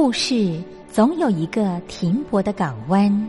故事总有一个停泊的港湾。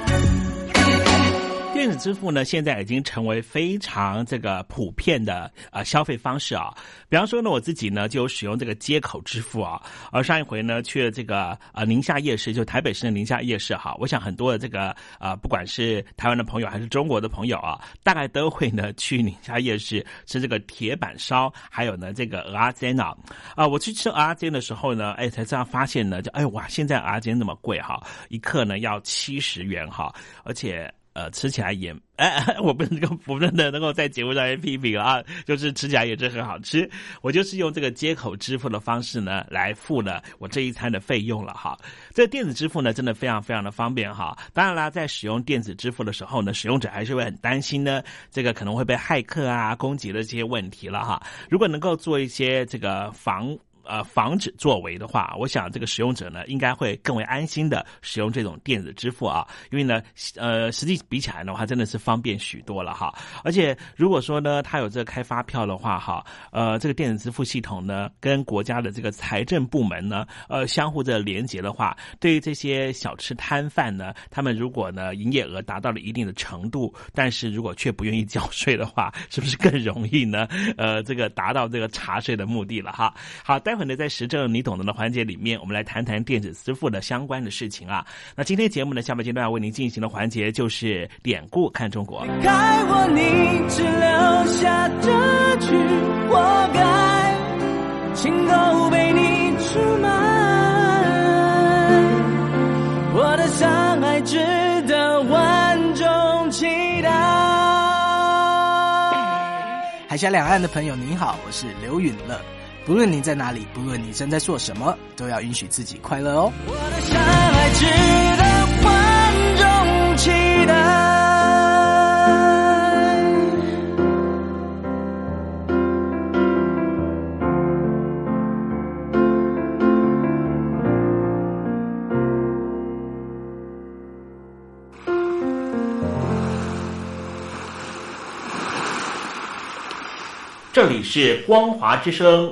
支付呢，现在已经成为非常这个普遍的呃消费方式啊。比方说呢，我自己呢就使用这个接口支付啊。而上一回呢去了这个呃宁夏夜市，就台北市的宁夏夜市哈。我想很多的这个呃不管是台湾的朋友还是中国的朋友啊，大概都会呢去宁夏夜市吃这个铁板烧，还有呢这个鹅阿煎啊。啊，我去吃鹅阿煎的时候呢，哎才这样发现呢，就哎哇，现在鹅阿煎那么贵哈，一克呢要七十元哈，而且。呃，吃起来也哎，我不能够不能的能够在节目上面批评啊，就是吃起来也是很好吃。我就是用这个接口支付的方式呢，来付了我这一餐的费用了哈。这电子支付呢，真的非常非常的方便哈。当然啦，在使用电子支付的时候呢，使用者还是会很担心呢，这个可能会被骇客啊攻击的这些问题了哈。如果能够做一些这个防。呃，防止作为的话，我想这个使用者呢，应该会更为安心的使用这种电子支付啊，因为呢，呃，实际比起来的话，真的是方便许多了哈。而且如果说呢，他有这个开发票的话哈，呃，这个电子支付系统呢，跟国家的这个财政部门呢，呃，相互的连接的话，对于这些小吃摊贩呢，他们如果呢营业额达到了一定的程度，但是如果却不愿意缴税的话，是不是更容易呢？呃，这个达到这个查税的目的了哈。好，待会呢，在时政你懂得的环节里面，我们来谈谈电子支付的相关的事情啊。那今天节目呢，下半阶段为您进行的环节就是典故看中国。该我你只留下这句活该，情都被你出卖，我的伤害值得万众期待。海峡两岸的朋友您好，我是刘允乐。不论你在哪里，不论你正在做什么，都要允许自己快乐哦。我的伤害值得万众期待。这里是光华之声。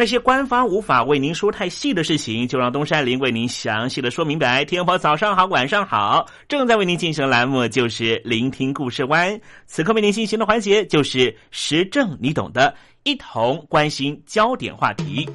那些官方无法为您说太细的事情，就让东山林为您详细的说明白。天婆早上好，晚上好，正在为您进行的栏目就是聆听故事湾。此刻为您进行的环节就是时政，你懂的，一同关心焦点话题。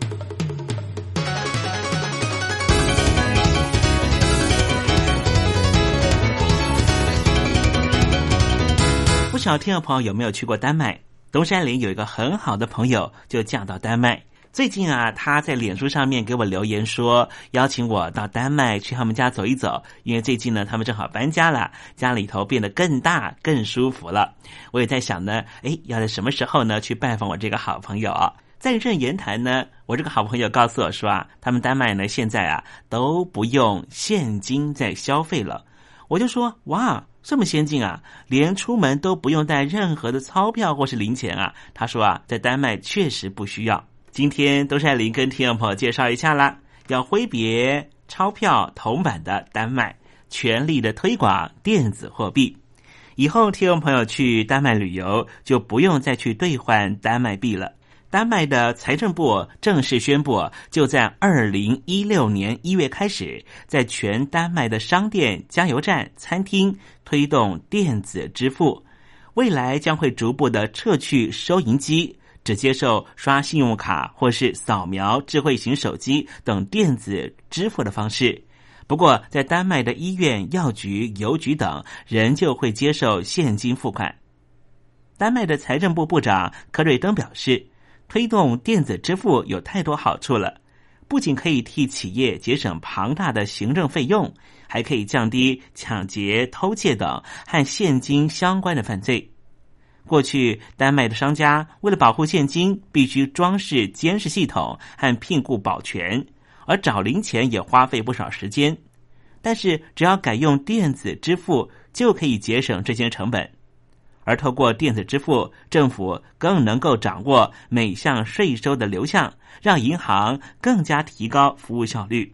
不晓得听众朋友有没有去过丹麦？东山林有一个很好的朋友，就嫁到丹麦。最近啊，他在脸书上面给我留言说，邀请我到丹麦去他们家走一走，因为最近呢，他们正好搬家了，家里头变得更大、更舒服了。我也在想呢，哎，要在什么时候呢去拜访我这个好朋友啊？在一阵言谈呢，我这个好朋友告诉我说啊，他们丹麦呢现在啊都不用现金在消费了。我就说，哇，这么先进啊，连出门都不用带任何的钞票或是零钱啊。他说啊，在丹麦确实不需要。今天东山林跟听众朋友介绍一下啦，要挥别钞票铜板的丹麦，全力的推广电子货币。以后听众朋友去丹麦旅游，就不用再去兑换丹麦币了。丹麦的财政部正式宣布，就在二零一六年一月开始，在全丹麦的商店、加油站、餐厅推动电子支付，未来将会逐步的撤去收银机。只接受刷信用卡或是扫描智慧型手机等电子支付的方式。不过，在丹麦的医院、药局、邮局等，仍旧会接受现金付款。丹麦的财政部部长科瑞登表示，推动电子支付有太多好处了，不仅可以替企业节省庞大的行政费用，还可以降低抢劫、偷窃等和现金相关的犯罪。过去，丹麦的商家为了保护现金，必须装饰监视系统和聘雇保全，而找零钱也花费不少时间。但是，只要改用电子支付，就可以节省这些成本。而透过电子支付，政府更能够掌握每项税收的流向，让银行更加提高服务效率。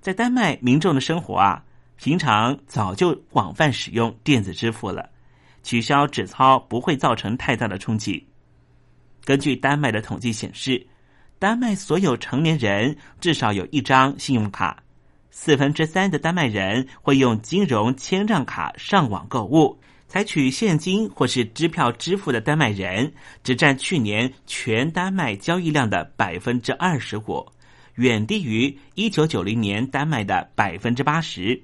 在丹麦，民众的生活啊，平常早就广泛使用电子支付了。取消纸钞不会造成太大的冲击。根据丹麦的统计显示，丹麦所有成年人至少有一张信用卡，四分之三的丹麦人会用金融签账卡上网购物。采取现金或是支票支付的丹麦人只占去年全丹麦交易量的百分之二十五，远低于一九九零年丹麦的百分之八十。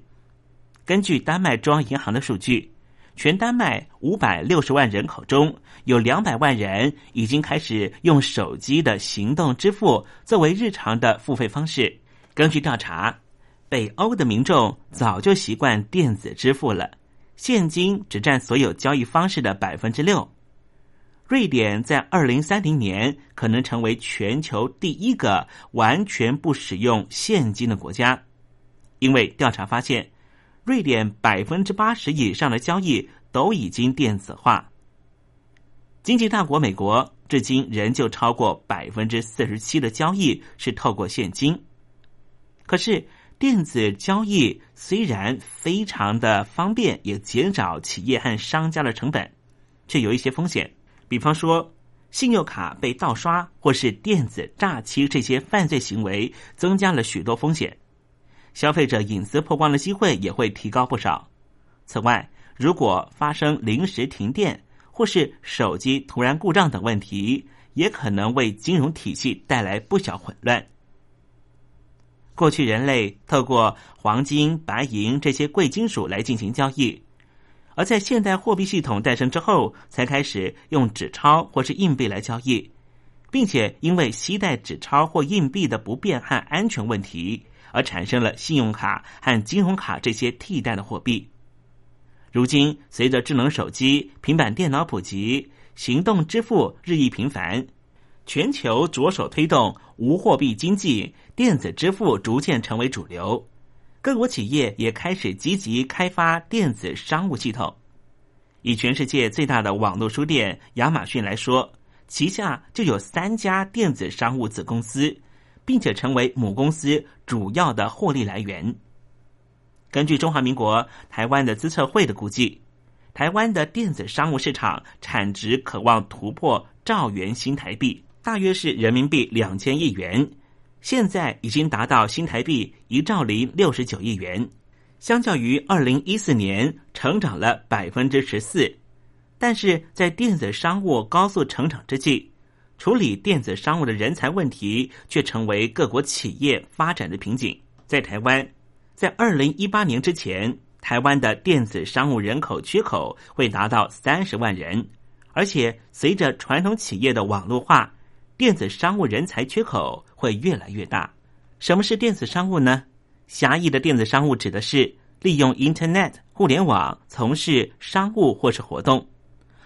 根据丹麦中央银行的数据。全丹麦五百六十万人口中有两百万人已经开始用手机的行动支付作为日常的付费方式。根据调查，北欧的民众早就习惯电子支付了，现金只占所有交易方式的百分之六。瑞典在二零三零年可能成为全球第一个完全不使用现金的国家，因为调查发现。瑞典百分之八十以上的交易都已经电子化。经济大国美国至今仍旧超过百分之四十七的交易是透过现金。可是电子交易虽然非常的方便，也减少企业和商家的成本，却有一些风险。比方说，信用卡被盗刷或是电子诈欺这些犯罪行为，增加了许多风险。消费者隐私曝光的机会也会提高不少。此外，如果发生临时停电或是手机突然故障等问题，也可能为金融体系带来不小混乱。过去，人类透过黄金、白银这些贵金属来进行交易，而在现代货币系统诞生之后，才开始用纸钞或是硬币来交易，并且因为携带纸钞或硬币的不便和安全问题。而产生了信用卡和金融卡这些替代的货币。如今，随着智能手机、平板电脑普及，行动支付日益频繁，全球着手推动无货币经济，电子支付逐渐成为主流。各国企业也开始积极开发电子商务系统。以全世界最大的网络书店亚马逊来说，旗下就有三家电子商务子公司。并且成为母公司主要的获利来源。根据中华民国台湾的资策会的估计，台湾的电子商务市场产值渴望突破兆元新台币，大约是人民币两千亿元，现在已经达到新台币一兆零六十九亿元，相较于二零一四年成长了百分之十四。但是在电子商务高速成长之际，处理电子商务的人才问题却成为各国企业发展的瓶颈。在台湾，在二零一八年之前，台湾的电子商务人口缺口会达到三十万人，而且随着传统企业的网络化，电子商务人才缺口会越来越大。什么是电子商务呢？狭义的电子商务指的是利用 Internet 互联网从事商务或是活动。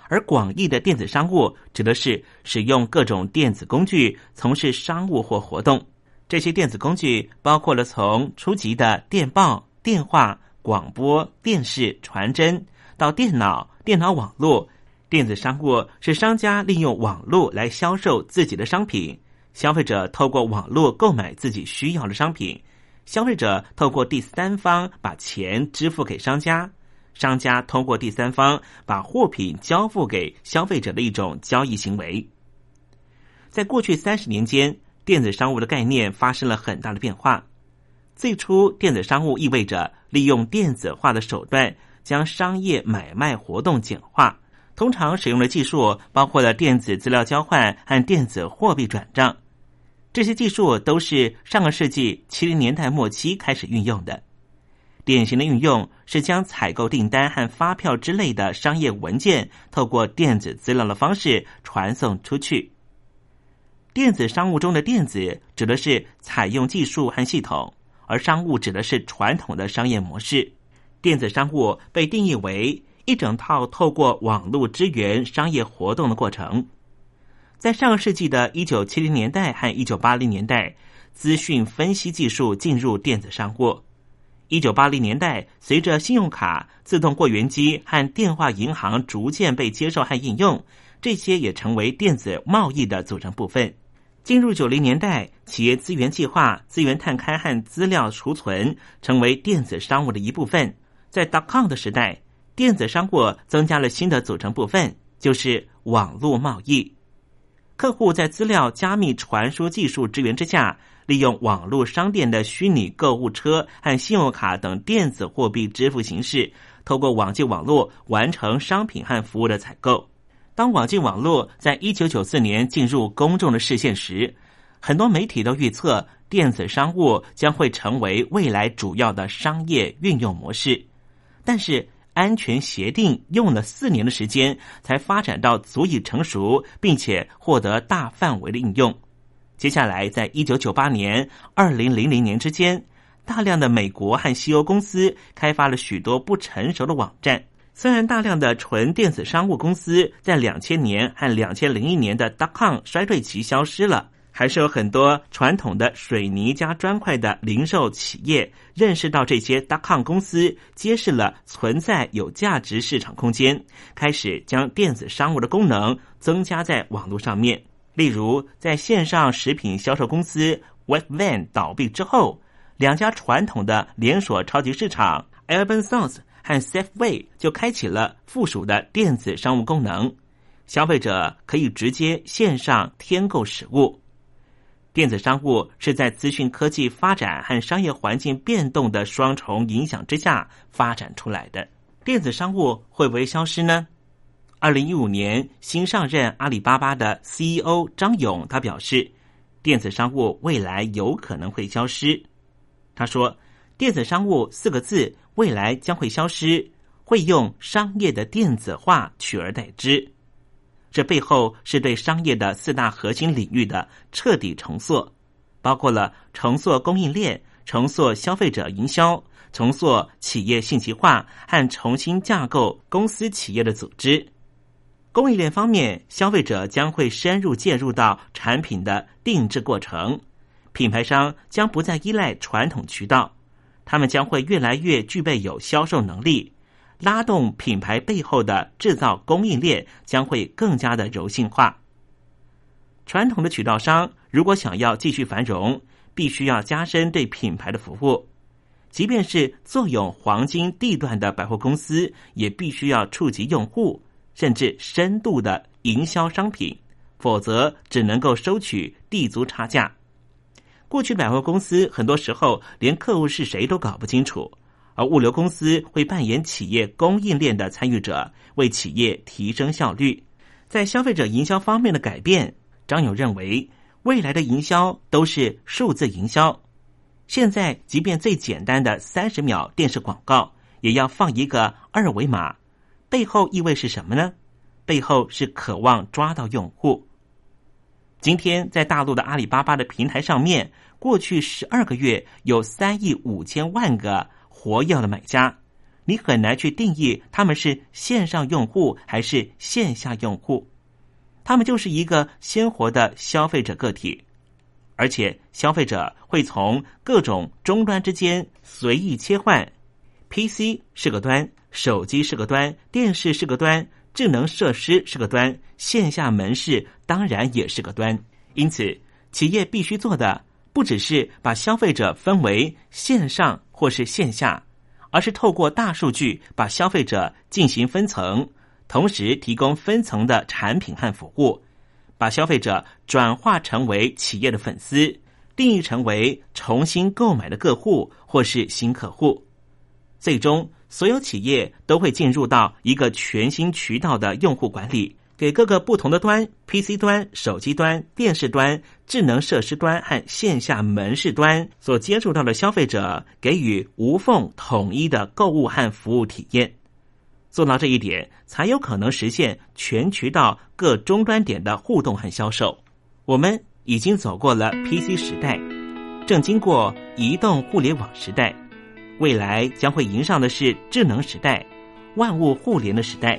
而广义的电子商务指的是使用各种电子工具从事商务或活动。这些电子工具包括了从初级的电报、电话、广播电视、传真到电脑、电脑网络。电子商务是商家利用网络来销售自己的商品，消费者透过网络购买自己需要的商品，消费者透过第三方把钱支付给商家。商家通过第三方把货品交付给消费者的一种交易行为。在过去三十年间，电子商务的概念发生了很大的变化。最初，电子商务意味着利用电子化的手段将商业买卖活动简化，通常使用的技术包括了电子资料交换和电子货币转账。这些技术都是上个世纪七零年代末期开始运用的。典型的运用是将采购订单和发票之类的商业文件，透过电子资料的方式传送出去。电子商务中的“电子”指的是采用技术和系统，而商务指的是传统的商业模式。电子商务被定义为一整套透过网络支援商业活动的过程。在上个世纪的一九七零年代和一九八零年代，资讯分析技术进入电子商务。一九八零年代，随着信用卡、自动柜员机和电话银行逐渐被接受和应用，这些也成为电子贸易的组成部分。进入九零年代，企业资源计划、资源探勘和资料储存成为电子商务的一部分。在 dot-com 的时代，电子商务增加了新的组成部分，就是网络贸易。客户在资料加密传输技术支援之下。利用网络商店的虚拟购物车和信用卡等电子货币支付形式，透过网际网络完成商品和服务的采购。当网际网络在一九九四年进入公众的视线时，很多媒体都预测电子商务将会成为未来主要的商业运用模式。但是，安全协定用了四年的时间才发展到足以成熟，并且获得大范围的应用。接下来，在一九九八年、二零零零年之间，大量的美国和西欧公司开发了许多不成熟的网站。虽然大量的纯电子商务公司在两千年和两千零一年的 dot-com 衰退期消失了，还是有很多传统的水泥加砖块的零售企业认识到这些 dot-com 公司揭示了存在有价值市场空间，开始将电子商务的功能增加在网络上面。例如，在线上食品销售公司 Webvan 倒闭之后，两家传统的连锁超级市场 Albertsons 和 Safeway 就开启了附属的电子商务功能，消费者可以直接线上添购食物。电子商务是在资讯科技发展和商业环境变动的双重影响之下发展出来的。电子商务会不会消失呢？二零一五年新上任阿里巴巴的 CEO 张勇，他表示，电子商务未来有可能会消失。他说：“电子商务四个字未来将会消失，会用商业的电子化取而代之。这背后是对商业的四大核心领域的彻底重塑，包括了重塑供应链、重塑消费者营销、重塑企业信息化和重新架构公司企业的组织。”供应链方面，消费者将会深入介入到产品的定制过程，品牌商将不再依赖传统渠道，他们将会越来越具备有销售能力，拉动品牌背后的制造供应链将会更加的柔性化。传统的渠道商如果想要继续繁荣，必须要加深对品牌的服务。即便是坐拥黄金地段的百货公司，也必须要触及用户，甚至深度的营销商品，否则只能够收取地租差价。过去百货公司很多时候连客户是谁都搞不清楚，而物流公司会扮演企业供应链的参与者，为企业提升效率。在消费者营销方面的改变，张勇认为未来的营销都是数字营销。现在，即便最简单的三十秒电视广告，也要放一个二维码，背后意味是什么呢？背后是渴望抓到用户。今天，在大陆的阿里巴巴的平台上面，过去十二个月有三亿五千万个活跃的买家，你很难去定义他们是线上用户还是线下用户，他们就是一个鲜活的消费者个体。而且，消费者会从各种终端之间随意切换，PC 是个端，手机是个端，电视是个端，智能设施是个端，线下门市当然也是个端。因此，企业必须做的不只是把消费者分为线上或是线下，而是透过大数据把消费者进行分层，同时提供分层的产品和服务。把消费者转化成为企业的粉丝，定义成为重新购买的客户或是新客户，最终所有企业都会进入到一个全新渠道的用户管理，给各个不同的端 （PC 端、手机端、电视端、智能设施端和线下门市端）所接触到的消费者，给予无缝统一的购物和服务体验。做到这一点，才有可能实现全渠道各终端点的互动和销售。我们已经走过了 PC 时代，正经过移动互联网时代，未来将会迎上的是智能时代、万物互联的时代。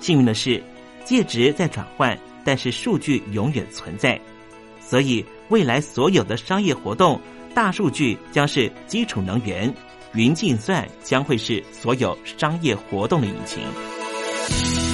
幸运的是，介质在转换，但是数据永远存在，所以未来所有的商业活动，大数据将是基础能源。云计算将会是所有商业活动的引擎。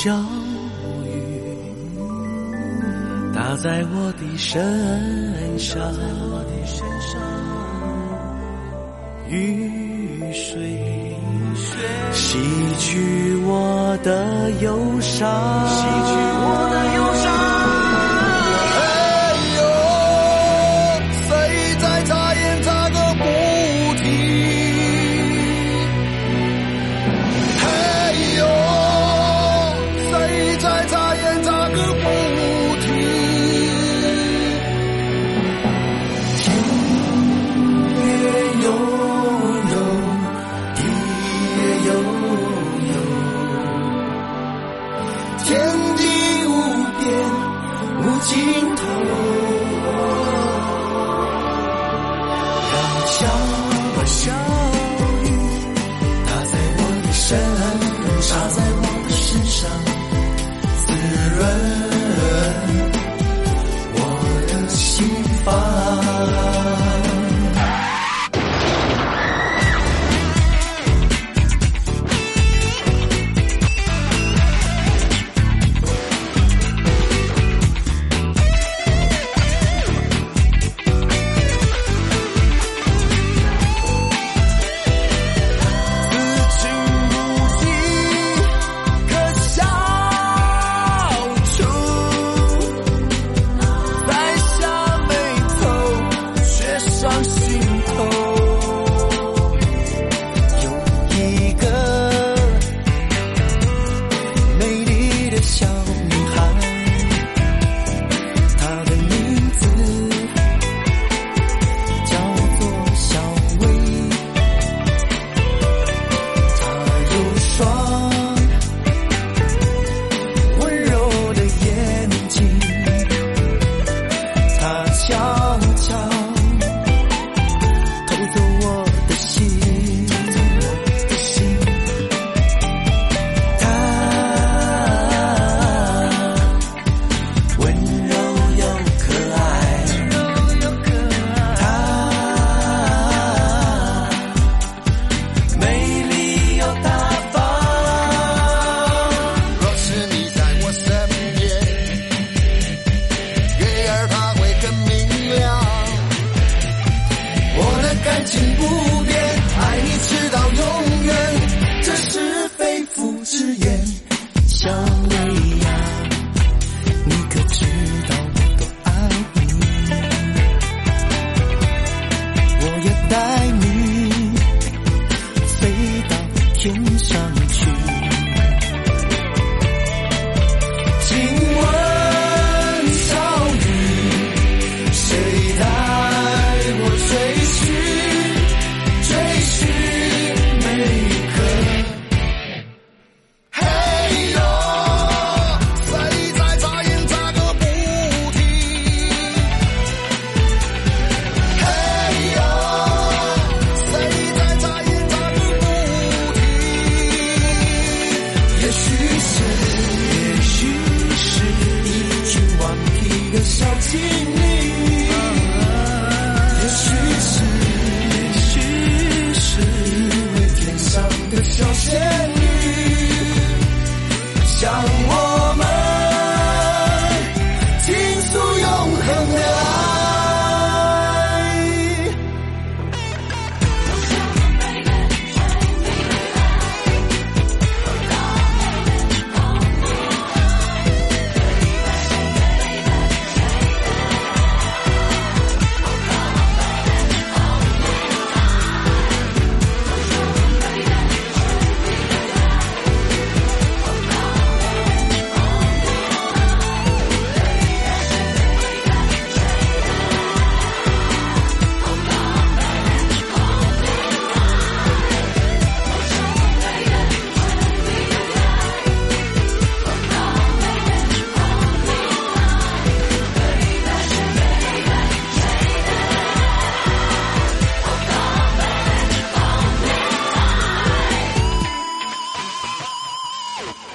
小雨打在我的身上雨水洗去我的忧伤洗去我的忧伤。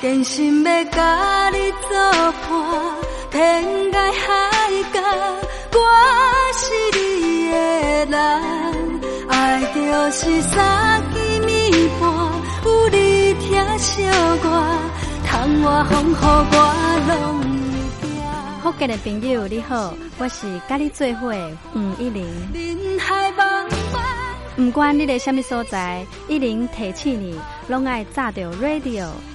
真心要甲你作伴，天涯海角，我是你的人。爱就是三更暝半，有你疼惜我，窗外风雨我拢会惊。福建的朋友你好，我是甲你做伙吴一玲。人海茫茫。不管你在什么所在，一零提起你，拢爱炸着 radio，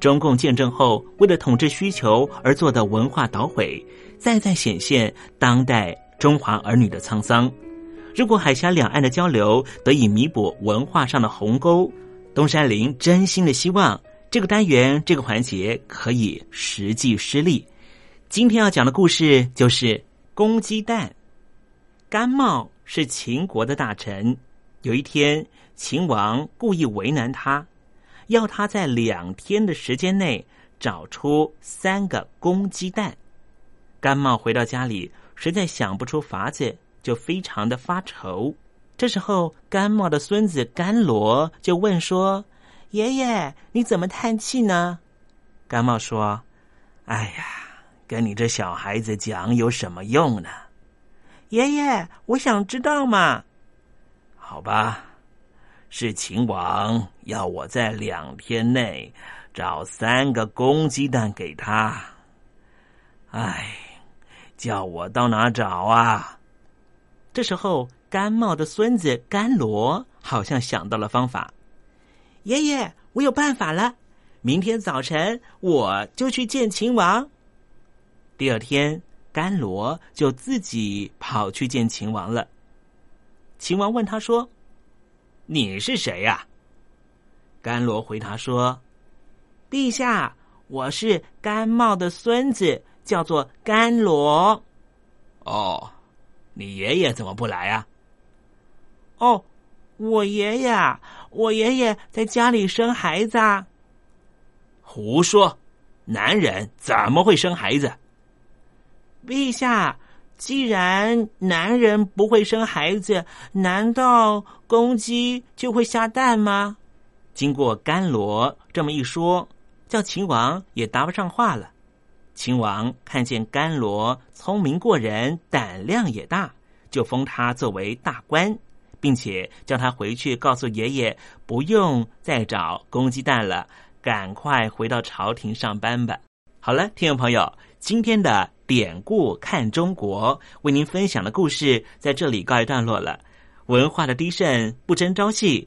中共建政后为了统治需求而做的文化捣毁。再再显现当代中华儿女的沧桑。如果海峡两岸的交流得以弥补文化上的鸿沟，东山林真心的希望这个单元这个环节可以实际施力。今天要讲的故事就是公鸡蛋。甘茂是秦国的大臣，有一天，秦王故意为难他，要他在两天的时间内找出三个公鸡蛋。甘茂回到家里，实在想不出法子，就非常的发愁。这时候，甘茂的孙子甘罗就问说：“爷爷，你怎么叹气呢？”甘茂说：“哎呀，跟你这小孩子讲有什么用呢？”爷爷，我想知道嘛。好吧，是秦王要我在两天内找三个公鸡蛋给他。哎，叫我到哪找啊？这时候。甘茂的孙子甘罗好像想到了方法，爷爷，我有办法了！明天早晨我就去见秦王。第二天，甘罗就自己跑去见秦王了。秦王问他说：“你是谁呀？”甘罗回答说：“陛下，我是甘茂的孙子，叫做甘罗。”哦，你爷爷怎么不来啊？哦，我爷爷，我爷爷在家里生孩子。啊胡说！男人怎么会生孩子？陛下，既然男人不会生孩子，难道公鸡就会下蛋吗？经过甘罗这么一说，叫秦王也答不上话了。秦王看见甘罗聪明过人，胆量也大，就封他作为大官。并且叫他回去告诉爷爷，不用再找公鸡蛋了，赶快回到朝廷上班吧。好了，听众朋友，今天的典故看中国为您分享的故事在这里告一段落了。文化的低盛不争朝气。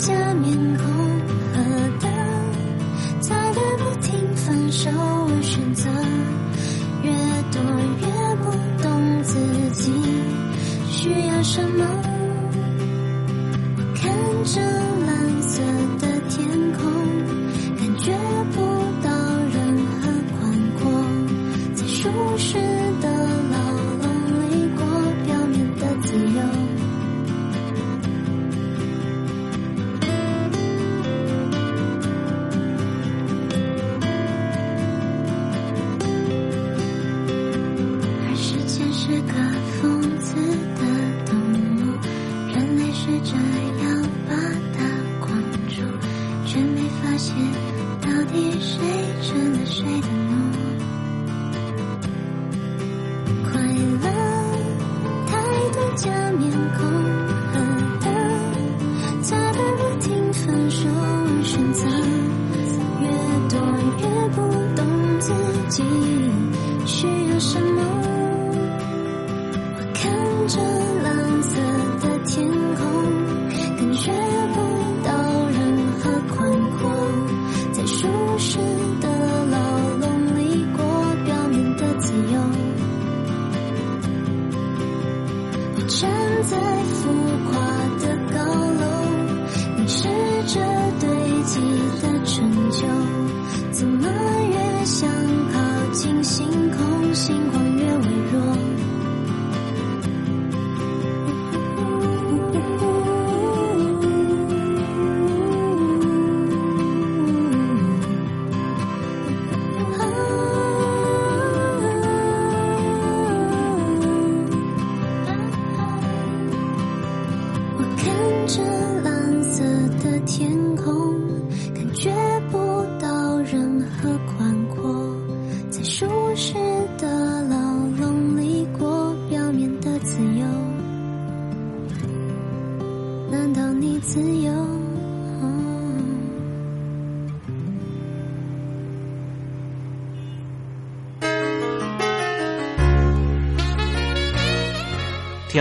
假面孔和灯，擦对不停分手我选择，越多越不懂自己需要什么。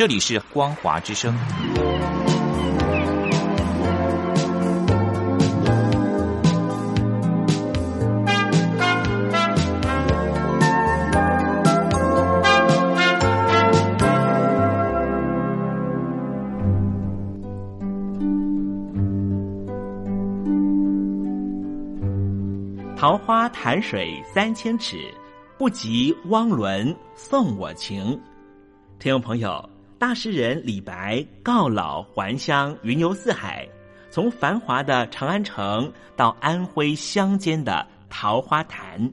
这里是光华之声。桃花潭水三千尺，不及汪伦送我情。听众朋友。大诗人李白告老还乡，云游四海，从繁华的长安城到安徽乡间的桃花潭。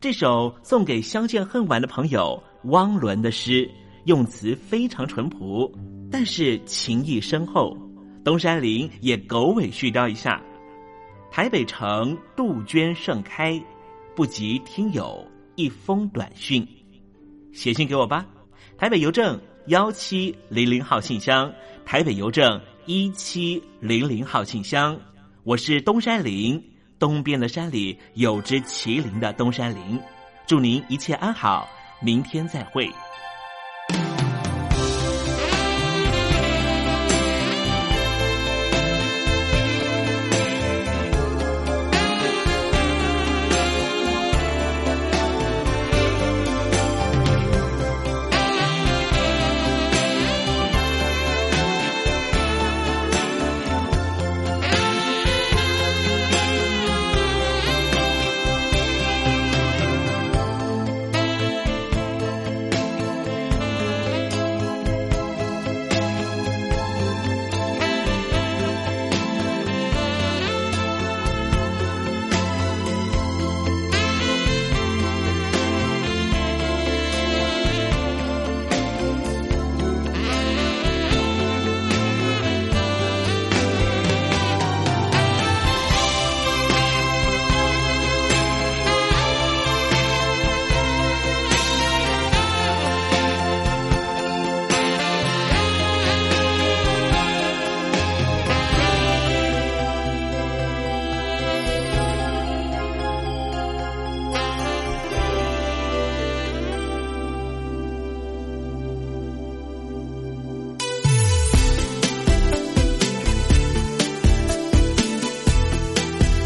这首送给相见恨晚的朋友汪伦的诗，用词非常淳朴，但是情意深厚。东山林也狗尾续貂一下：台北城杜鹃盛开，不及听友一封短讯，写信给我吧。台北邮政。幺七零零号信箱，台北邮政一七零零号信箱。我是东山林，东边的山里有只麒麟的东山林。祝您一切安好，明天再会。